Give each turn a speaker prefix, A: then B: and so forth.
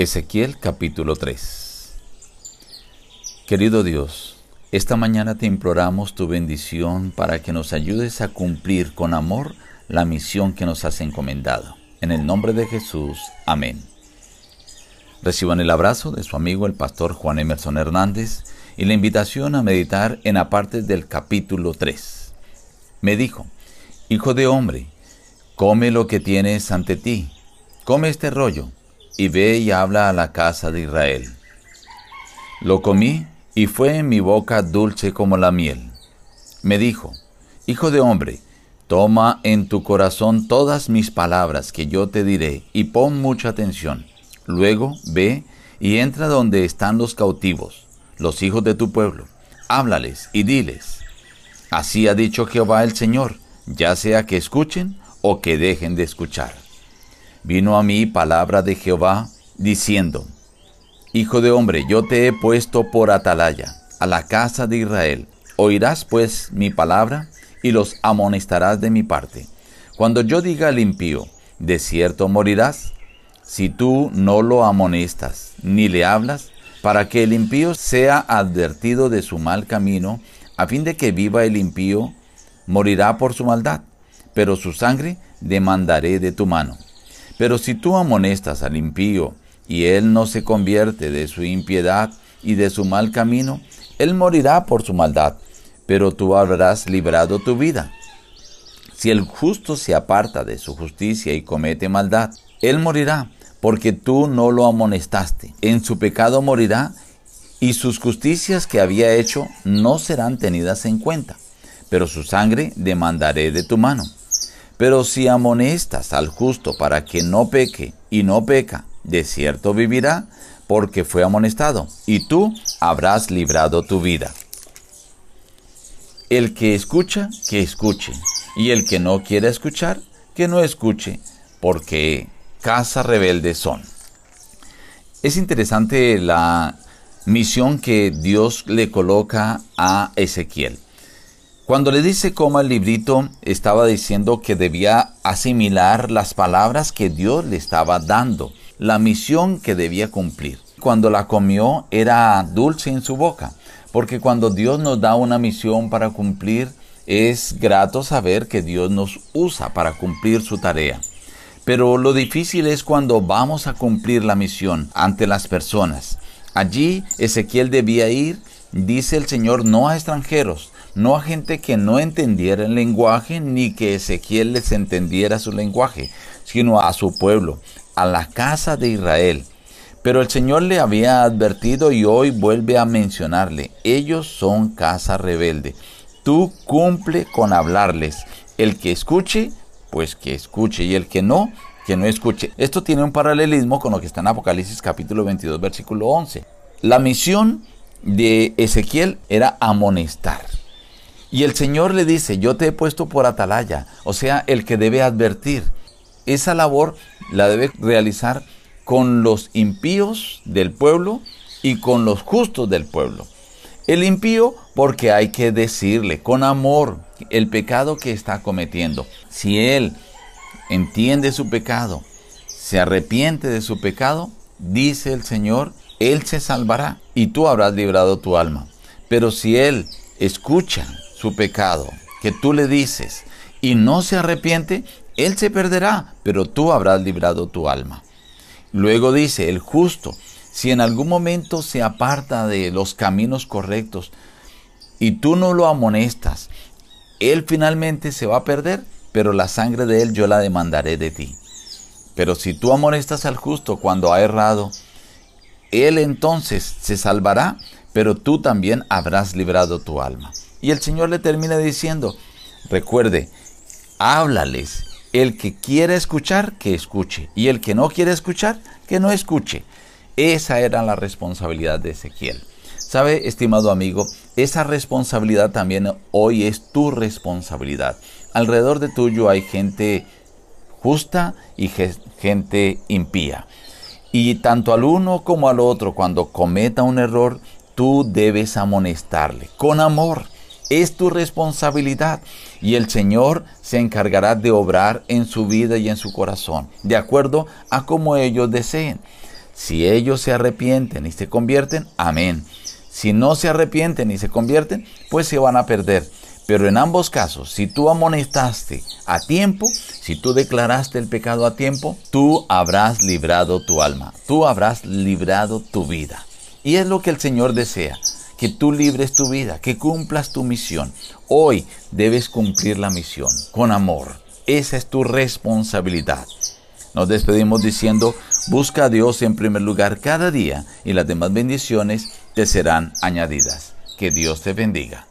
A: Ezequiel capítulo 3 Querido Dios, esta mañana te imploramos tu bendición para que nos ayudes a cumplir con amor la misión que nos has encomendado. En el nombre de Jesús, amén. Reciban el abrazo de su amigo el pastor Juan Emerson Hernández y la invitación a meditar en aparte del capítulo 3. Me dijo, Hijo de hombre, come lo que tienes ante ti, come este rollo y ve y habla a la casa de Israel. Lo comí y fue en mi boca dulce como la miel. Me dijo, Hijo de hombre, toma en tu corazón todas mis palabras que yo te diré y pon mucha atención. Luego ve y entra donde están los cautivos, los hijos de tu pueblo. Háblales y diles. Así ha dicho Jehová el Señor, ya sea que escuchen o que dejen de escuchar vino a mí palabra de Jehová, diciendo, Hijo de hombre, yo te he puesto por atalaya a la casa de Israel. Oirás pues mi palabra y los amonestarás de mi parte. Cuando yo diga al impío, de cierto morirás, si tú no lo amonestas ni le hablas, para que el impío sea advertido de su mal camino, a fin de que viva el impío, morirá por su maldad, pero su sangre demandaré de tu mano. Pero si tú amonestas al impío y él no se convierte de su impiedad y de su mal camino, él morirá por su maldad, pero tú habrás librado tu vida. Si el justo se aparta de su justicia y comete maldad, él morirá, porque tú no lo amonestaste. En su pecado morirá, y sus justicias que había hecho no serán tenidas en cuenta, pero su sangre demandaré de tu mano. Pero si amonestas al justo para que no peque y no peca, de cierto vivirá, porque fue amonestado, y tú habrás librado tu vida. El que escucha, que escuche, y el que no quiera escuchar, que no escuche, porque casa rebelde son. Es interesante la misión que Dios le coloca a Ezequiel. Cuando le dice coma el librito, estaba diciendo que debía asimilar las palabras que Dios le estaba dando, la misión que debía cumplir. Cuando la comió era dulce en su boca, porque cuando Dios nos da una misión para cumplir, es grato saber que Dios nos usa para cumplir su tarea. Pero lo difícil es cuando vamos a cumplir la misión ante las personas. Allí Ezequiel debía ir, dice el Señor, no a extranjeros, no a gente que no entendiera el lenguaje ni que Ezequiel les entendiera su lenguaje, sino a su pueblo, a la casa de Israel. Pero el Señor le había advertido y hoy vuelve a mencionarle, ellos son casa rebelde. Tú cumple con hablarles. El que escuche, pues que escuche, y el que no, que no escuche. Esto tiene un paralelismo con lo que está en Apocalipsis capítulo 22, versículo 11. La misión de Ezequiel era amonestar. Y el Señor le dice, yo te he puesto por atalaya, o sea, el que debe advertir. Esa labor la debe realizar con los impíos del pueblo y con los justos del pueblo. El impío porque hay que decirle con amor el pecado que está cometiendo. Si él entiende su pecado, se arrepiente de su pecado, dice el Señor, él se salvará y tú habrás librado tu alma. Pero si él escucha su pecado, que tú le dices, y no se arrepiente, él se perderá, pero tú habrás librado tu alma. Luego dice, el justo, si en algún momento se aparta de los caminos correctos y tú no lo amonestas, él finalmente se va a perder, pero la sangre de él yo la demandaré de ti. Pero si tú amonestas al justo cuando ha errado, él entonces se salvará, pero tú también habrás librado tu alma. Y el Señor le termina diciendo, recuerde, háblales. El que quiere escuchar, que escuche. Y el que no quiere escuchar, que no escuche. Esa era la responsabilidad de Ezequiel. ¿Sabe, estimado amigo? Esa responsabilidad también hoy es tu responsabilidad. Alrededor de tuyo hay gente justa y gente impía. Y tanto al uno como al otro, cuando cometa un error, tú debes amonestarle con amor es tu responsabilidad y el Señor se encargará de obrar en su vida y en su corazón, de acuerdo a como ellos deseen. Si ellos se arrepienten y se convierten, amén. Si no se arrepienten y se convierten, pues se van a perder. Pero en ambos casos, si tú amonestaste a tiempo, si tú declaraste el pecado a tiempo, tú habrás librado tu alma, tú habrás librado tu vida. Y es lo que el Señor desea, que tú libres tu vida, que cumplas tu misión. Hoy debes cumplir la misión con amor. Esa es tu responsabilidad. Nos despedimos diciendo, busca a Dios en primer lugar cada día y las demás bendiciones te serán añadidas. Que Dios te bendiga.